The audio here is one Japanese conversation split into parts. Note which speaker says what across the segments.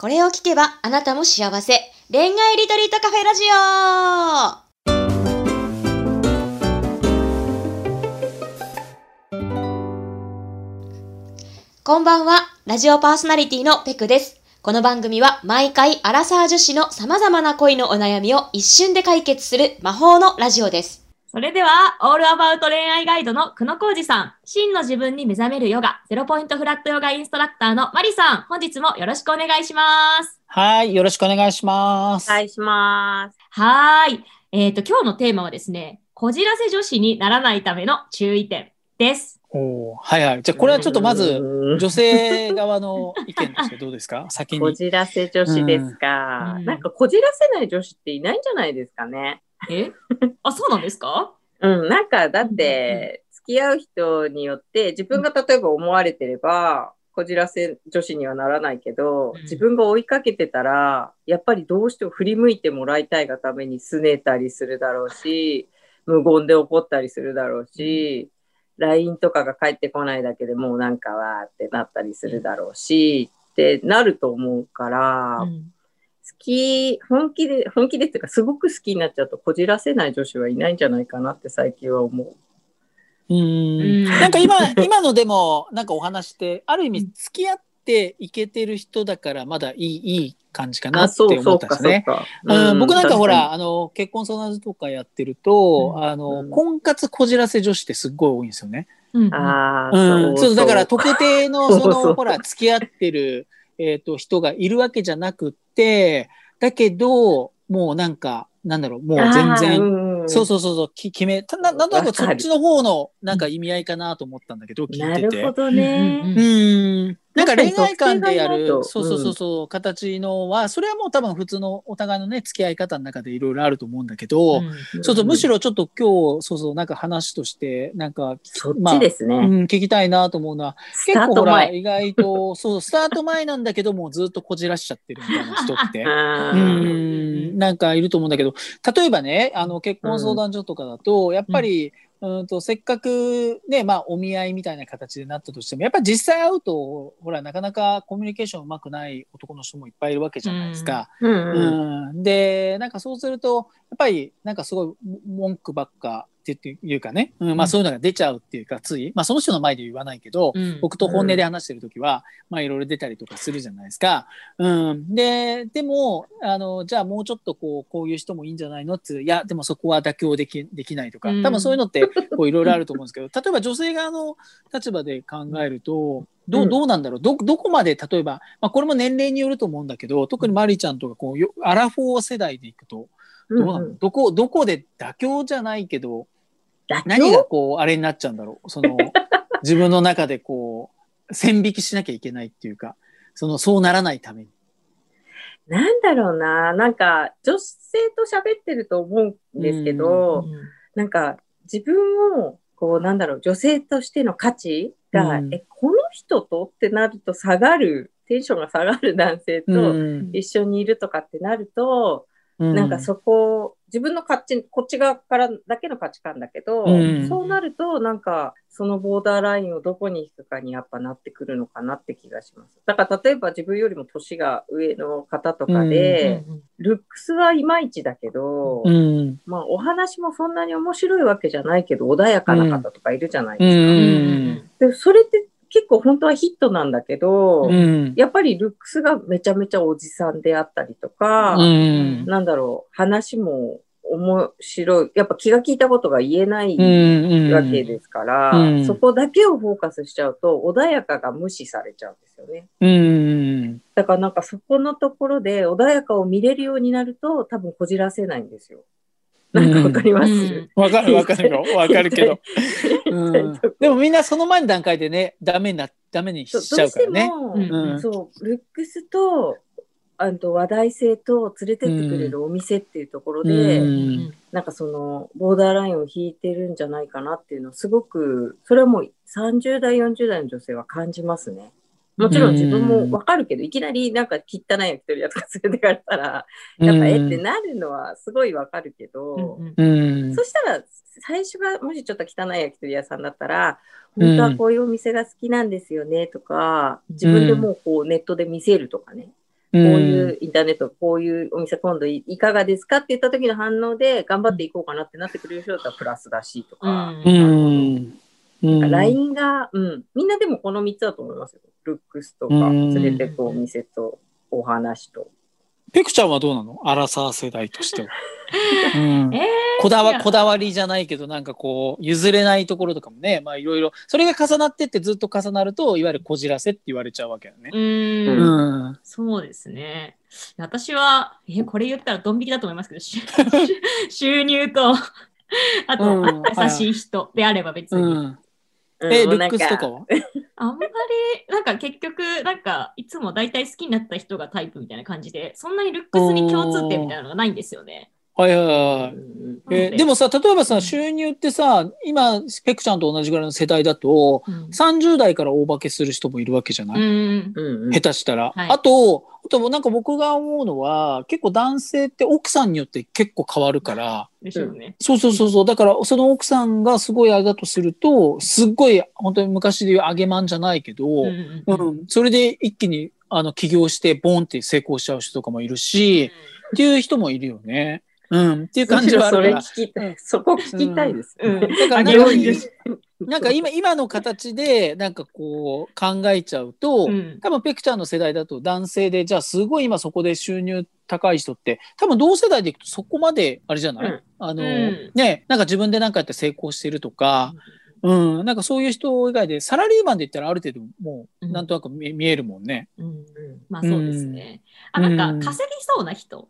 Speaker 1: これを聞けばあなたも幸せ。恋愛リトリートカフェラジオこんばんは、ラジオパーソナリティのペクです。この番組は毎回アラサー女子の様々な恋のお悩みを一瞬で解決する魔法のラジオです。
Speaker 2: それでは、オールアバウト恋愛ガイドの久野浩二さん、真の自分に目覚めるヨガ、ゼロポイントフラットヨガインストラクターのマリさん、本日もよろしくお願いします。
Speaker 3: はい、よろしくお願いします。
Speaker 4: お願いします。
Speaker 2: はい。えっ、ー、と、今日のテーマはですね、こじらせ女子にならないための注意点です。
Speaker 3: おはいはい。じゃあ、これはちょっとまず、女性側の意見としてどうですか？先に。
Speaker 4: こじらせ女子ですか。なんか、こじらせない女子っていないんじゃないですかね。
Speaker 2: え？あ、そうなんですか？
Speaker 4: うん、なんかだって付き合う人によって自分が例えば思われてればこじらせ女子にはならないけど自分が追いかけてたらやっぱりどうしても振り向いてもらいたいがために拗ねたりするだろうし無言で怒ったりするだろうし、LINE とかが返ってこないだけでもうなんかわーってなったりするだろうしってなると思うから。うんき、本気で、本気でっていうか、すごく好きになっちゃうと、こじらせない女子はいないんじゃないかなって最近は思う。
Speaker 3: うん。なんか今、今のでも、なんかお話って、ある意味、付き合っていけてる人だから、まだいい、いい感じかなって思ったんですね。うん、僕なんかほら、あの、結婚相談所とかやってると、うん、あの、婚活こじらせ女子ってすっごい多いんですよね。
Speaker 4: うん、あ
Speaker 3: あ、うん、そうだから特定の、その、ほら、付き合ってる、えっ、ー、と、人がいるわけじゃなくて、だけど、もうなんか、なんだろう、もう全然、そうそうそうそう、決め、ななんとなくそっちの方のなんか意味合いかなと思ったんだけど、聞いてて。
Speaker 4: なるほどね。
Speaker 3: うん。なんか恋愛観でやる、そうそうそうそう、形のは、それはもう多分普通のお互いのね、付き合い方の中でいろいろあると思うんだけど、うん、そうそう、むしろちょっと今日、そうそう、なんか話として、なんか、
Speaker 4: そっちですね、まあ、うん、
Speaker 3: 聞きたいなと思うのは、結構ほら、意外と、そう、スタート前なんだけども、ずっとこじらしちゃってるみたいな人って、うん、なんかいると思うんだけど、例えばね、あの、結婚相談所とかだと、やっぱり、うんとせっかくね、まあ、お見合いみたいな形でなったとしてもやっぱり実際会うとほらなかなかコミュニケーションうまくない男の人もいっぱいいるわけじゃないですか。うん、うん、でなんかそうするとやっぱりなんかすごい文句ばっかっていうかね、うん、まあそういうのが出ちゃうっていうか、つい、まあその人の前で言わないけど、うん、僕と本音で話してる時は、まあいろいろ出たりとかするじゃないですか。うん。で、でも、あの、じゃあもうちょっとこう、こういう人もいいんじゃないのって、いや、でもそこは妥協できできないとか、多分そういうのって、こういろいろあると思うんですけど、例えば女性側の立場で考えると、どうどうなんだろう？どどこまで例えば、まあ、これも年齢によると思うんだけど特にマリちゃんとかこうアラフォー世代でいくとどうどこどこで妥協じゃないけど何がこうあれになっちゃうんだろう。その 自分の中でこう線引きしなきゃいけないっていうかそのそうならないために。
Speaker 4: なんだろうな。なんか女性と喋ってると思うんですけど、うんうん、なんか自分をこうなんだろう女性としての価値が、うん、えこの人と？ってなると下がる。テンションが下がる男性と一緒にいるとかってなると、なんかそこ、自分の価値、こっち側からだけの価値観だけど、うん、そうなると、なんか、そのボーダーラインをどこに引くかにやっぱなってくるのかなって気がします。だから例えば自分よりも年が上の方とかで、うん、ルックスはいまいちだけど、うん、まあお話もそんなに面白いわけじゃないけど、穏やかな方とかいるじゃないですか。でそれって結構本当はヒットなんだけど、うん、やっぱりルックスがめちゃめちゃおじさんであったりとか、うん、なんだろう、話も面白い、やっぱ気が利いたことが言えないわけですから、うん、そこだけをフォーカスしちゃうと、穏やかが無視されちゃうんですよね。
Speaker 3: うん、
Speaker 4: だからなんかそこのところで穏やかを見れるようになると、多分こじらせないんですよ。なんかわかります？
Speaker 3: わ、うん、かるわかるよ。わかるけど。うん、でもみんなその前の段階でね、ダメな、ダメにしちゃうからね。
Speaker 4: うん、そう、ルックスと、あと話題性と連れてってくれるお店っていうところで、うん、なんかそのボーダーラインを引いてるんじゃないかなっていうのはすごくそれはもう30代40代の女性は感じますね。もちろん自分もわかるけど、いきなりなんか汚い焼き鳥屋とか連れてかれたら、やっぱえってなるのはすごいわかるけど、うん、そしたら最初がもしちょっと汚い焼き鳥屋さんだったら、本当はこういうお店が好きなんですよねとか、自分でもうこうネットで見せるとかね。こういうインターネット、こういうお店今度いかがですかって言った時の反応で頑張っていこうかなってなってくれる人だったらプラスだしとか。
Speaker 3: うん。
Speaker 4: LINE が、うん、みんなでもこの3つだと思いますよ。ルックスとか、連れてくお店とお話と。
Speaker 3: ペクちゃんはどうなの？アラサー世代としては。うん、えー、こだわこだわりじゃないけどなんかこう譲れないところとかもねまあいろいろそれが重なってってずっと重なるといわゆるこじらせって言われちゃうわけだね。
Speaker 2: うんうんそうですね。私はえこれ言ったらドン引きだと思いますけど 収入とあと、うん、優しい人であれば別に。うん
Speaker 3: え、ルックスとかは？
Speaker 2: あんまり、なんか結局、なんか、いつも大体好きになった人がタイプみたいな感じで、そんなにルックスに共通点みたいなのがないんですよね。
Speaker 3: はいはいはい。えー、で？もさ、例えばさ、収入ってさ、今、ペクちゃんと同じぐらいの世代だと、うん、30代から大化けする人もいるわけじゃない、うん、下手したら。はい、あと、あとなんか僕が思うのは、結構男性って奥さんによって結構変わるから、
Speaker 2: でしょうね。
Speaker 3: そうそうそうそう。だから、その奥さんがすごいあれだとすると、すっごい、本当に昔で言う揚げまんじゃないけど、うん、うん、それで一気に、あの、起業して、ボンって成功しちゃう人とかもいるし、っていう人もいるよね。うん、っていう感じはある。
Speaker 4: それ聞きたい。そこ聞きたいです。うん。だ
Speaker 3: からなんか、なんか今、今の形で、なんかこう考えちゃうと、うん、多分ペクちゃんの世代だと男性で、じゃあすごい今そこで収入高い人って、多分同世代でいくとそこまで、あれじゃない、うん、あの、うん、ね、なんか自分で何かやって成功してるとか、うん、なんかそういう人以外で、サラリーマンで言ったらある程度もう、なんとなく見,、えるもんね。
Speaker 2: うん、まあそうですね。あ、なんか稼ぎそうな人。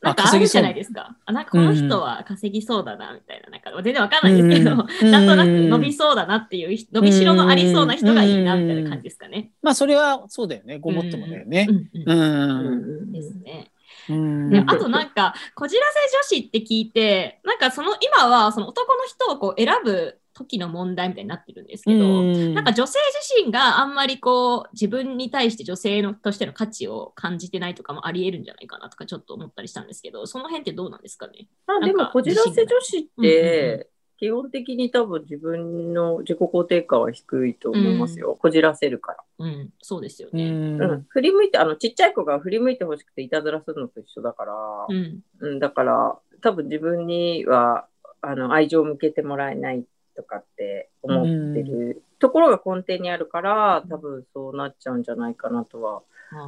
Speaker 2: なんかあるじゃないですか。あなんかこの人は稼ぎそうだな、みたいな。なんか全然わかんないですけど、なんとなく伸びそうだなっていう、伸びしろのありそうな人がいいな、みたいな感じですかね。
Speaker 3: まあ、それはそうだよね。ごもっともだよね。
Speaker 2: うん。ですね。であとなん。か、こじらせ女子って聞いて、なん。かその今はその男の人をこう選ぶ時の問題みたいになってるんですけど、んなんか女性自身があんまりこう自分に対して女性のとしての価値を感じてないとかもありえるんじゃないかなとかちょっと思ったりしたんですけど、その辺ってどうなんですかね？
Speaker 4: あでもこじらせ女子って、基本的に多分自分の自己肯定感は低いと思いますよ。うん、こじらせるから。
Speaker 2: うん、そうですよね。う
Speaker 4: ん、振り向いて、あの、ちっちゃい子が振り向いてほしくていたずらするのと一緒だから、うん、うん、だから、多分自分には、あの、愛情を向けてもらえないとかって思ってるところが根底にあるから、多分そうなっちゃうんじゃないかなとは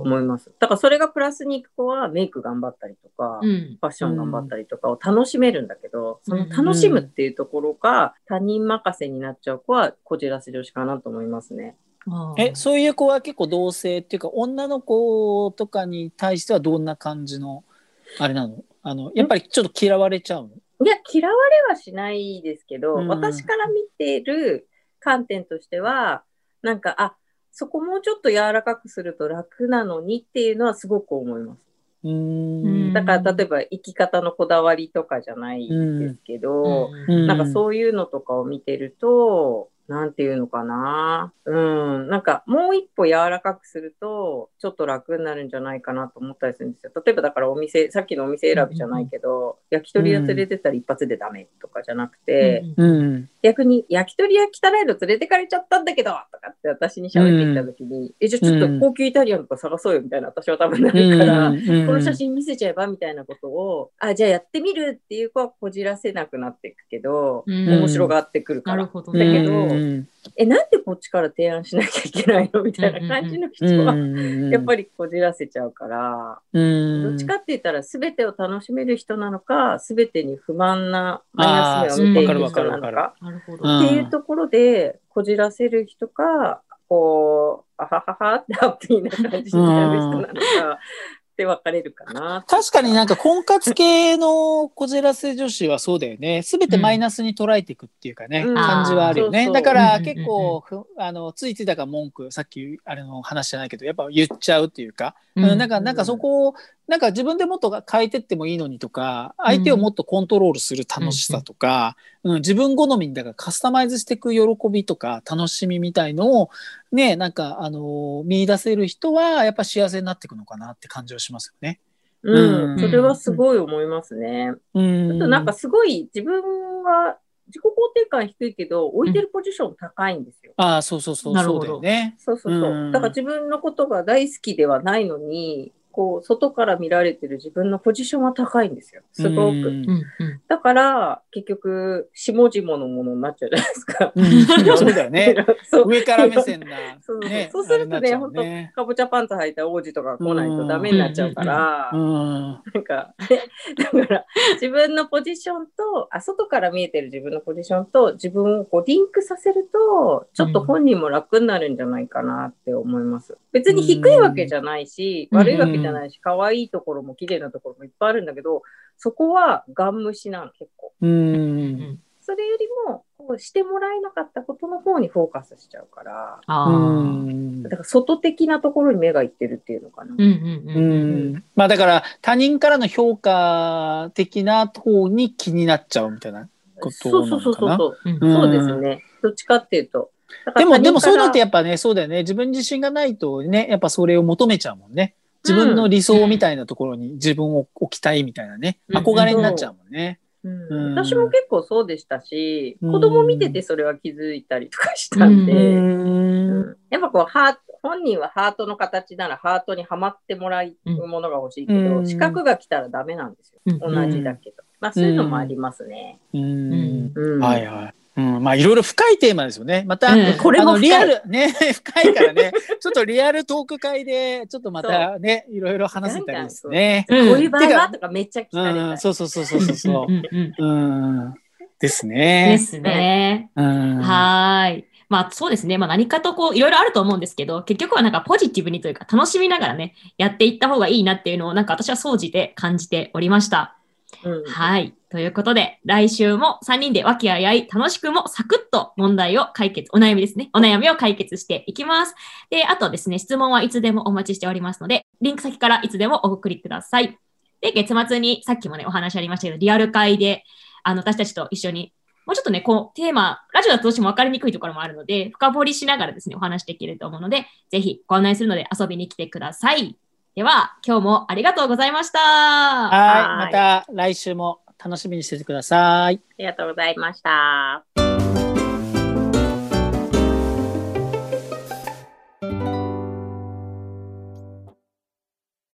Speaker 4: 思います。だからそれがプラスにいく子はメイク頑張ったりとか、うん、ファッション頑張ったりとかを楽しめるんだけど、その楽しむっていうところが他人任せになっちゃう子はこじらせ女子かなと思いますね。
Speaker 3: えそういう子は結構同性っていうか女の子とかに対してはどんな感じのあれなの？あのやっぱりちょっと嫌われちゃうの？
Speaker 4: いや、嫌われはしないですけど、うん、私から見てる観点としては、なんか、あ、そこもうちょっと柔らかくすると楽なのにっていうのはすごく思います。うん。だから例えば生き方のこだわりとかじゃないですけど、うん、なんかそういうのとかを見てると、なんていうのかな。うん。なんか、もう一歩柔らかくすると、ちょっと楽になるんじゃないかなと思ったりするんですよ。例えば、だからお店、さっきのお店選びじゃないけど、焼き鳥屋連れてったら一発でダメとかじゃなくて、うん、逆に、焼き鳥屋汚いの連れてかれちゃったんだけど、とかって私に喋ってきた時に、うん、え、じゃあちょっと高級イタリアンとか探そうよみたいな私は多分なるから、この写真見せちゃえばみたいなことを、あ、じゃあやってみるっていう子はこじらせなくなっていくけど、面白がってくるから。なるほど、だけど、え、なんでこっちから提案しなきゃいけないのみたいな感じの人は、やっぱりこじらせちゃうから、どっちかって言ったら全てを楽しめる人なのか、全てに不満なマイナス面を見ている人なのか、っていうところで、こじらせる人か、こう、あはははってハッピーな感じになる人なのか、って分かれるかな。
Speaker 3: 確かになんか婚活系のこじらせ女子はそうだよね。すべてマイナスに捉えていくっていうかね、うん、感じはあるよね。だから結構、あの、ついついだから文句、さっきあれの話じゃないけど、やっぱ言っちゃうっていうか、うん、なんか、なんかそこを、なんか自分でもっと変えてってもいいのにとか、相手をもっとコントロールする楽しさとか、うん、自分好みにだからカスタマイズしていく喜びとか楽しみみたいのを、ね、なんか、あの見出せる人は、やっぱ幸せになっていくのかなって感じはしますよね。
Speaker 4: うん、それはすごい思いますね。うん、あとなんかすごい自分は自己肯定感低いけど、置いてるポジション高いんですよ。
Speaker 3: ああ、そうそうそう、そうだよね。
Speaker 4: そうそうそう。だから自分のことが大好きではないのに、こう、外から見られてる自分のポジションは高いんですよ。すごく。
Speaker 2: うんうん
Speaker 4: だから、結局、下々のものになっちゃうじゃないですか。
Speaker 3: うんそうだよね。上から目線な。
Speaker 4: そう
Speaker 3: ね
Speaker 4: そうするとね、
Speaker 3: あれになっちゃう
Speaker 4: 本当
Speaker 3: ね
Speaker 4: かぼちゃパンツ履いた王子とか来ないとダメになっちゃうから、
Speaker 3: うん。
Speaker 4: なんか、ね、だから、自分のポジションとあ、外から見えてる自分のポジションと、自分をこうリンクさせると、ちょっと本人も楽になるんじゃないかなって思います。別に低いわけじゃないし、
Speaker 2: うん
Speaker 4: 悪いわけじゃないし、可愛いところも綺麗なところもいっぱいあるんだけど、そこはガン無視なの、結構。
Speaker 3: う。
Speaker 2: うんん
Speaker 4: それよりも、こうしてもらえなかったことの方にフォーカスしちゃうから、
Speaker 2: あ
Speaker 3: う
Speaker 2: ー
Speaker 3: ん
Speaker 4: だから外的なところに目がいってるっていうのかな。
Speaker 2: うんうん
Speaker 3: う
Speaker 2: うん
Speaker 3: ん。まあだから他人からの評価的な方に気になっちゃうみたいなこと
Speaker 4: そう
Speaker 3: なのかな。
Speaker 4: そうそうそう。
Speaker 2: うん
Speaker 3: うん
Speaker 4: そうですね。どっちかっていうと。
Speaker 3: でも、でもそういうのって
Speaker 4: や
Speaker 3: やっぱね、そうだよね。自分自身がないとね、やっぱそれを求めちゃうもんね。自分の理想みたいなところに自分を置きたいみたいなね。
Speaker 2: うん
Speaker 3: 憧れになっちゃうもんね。
Speaker 4: うん私も結構そうでしたし、
Speaker 3: うん
Speaker 4: 子供見ててそれは気づいたりとかしたんで、
Speaker 2: う
Speaker 4: うんやっぱこうハート、本人はハートの形ならハートにはまってもらうものが欲しいけど、
Speaker 3: うん
Speaker 4: 四角が来たらダメなんですよ。
Speaker 2: うん
Speaker 4: 同じだけど。まあそういうのもありますね。
Speaker 3: うん。
Speaker 4: うん
Speaker 3: はいはい。うん、まあいろいろ深いテーマですよね。また、
Speaker 2: うん
Speaker 4: これも
Speaker 3: リアル、ね、深いからね、ちょっとリアルトーク会で、ちょっとまたね、いろいろ話せたりですね。
Speaker 2: うん
Speaker 4: こういう場合はとかめっちゃ聞かれ
Speaker 3: うん、
Speaker 4: た。
Speaker 3: そうそうそうそうそうそ
Speaker 2: うん。
Speaker 3: です
Speaker 2: で
Speaker 3: ね。
Speaker 2: すね。
Speaker 3: うん。
Speaker 2: はーい。まあそうですね。まあ何かとこういろいろあると思うんですけど、結局はなんかポジティブにというか楽しみながらね、やっていった方がいいなっていうのをなんか私は総じて感じておりました。はい。ということで、来週も3人で和気あいあい楽しくもサクッと問題を解決、お悩みですね。お悩みを解決していきます。で、あとですね、質問はいつでもお待ちしておりますので、リンク先からいつでもお送りください。で、月末にさっきもね、お話ありましたけど、リアル会で、あの、私たちと一緒に、もうちょっとね、こう、テーマ、ラジオだとどうしても分かりにくいところもあるので、深掘りしながらですね、お話できると思うので、ぜひご案内するので遊びに来てください。では、今日もありがとうございました。
Speaker 3: はい。また来週も楽しみにしててください。
Speaker 4: ありがとうございました。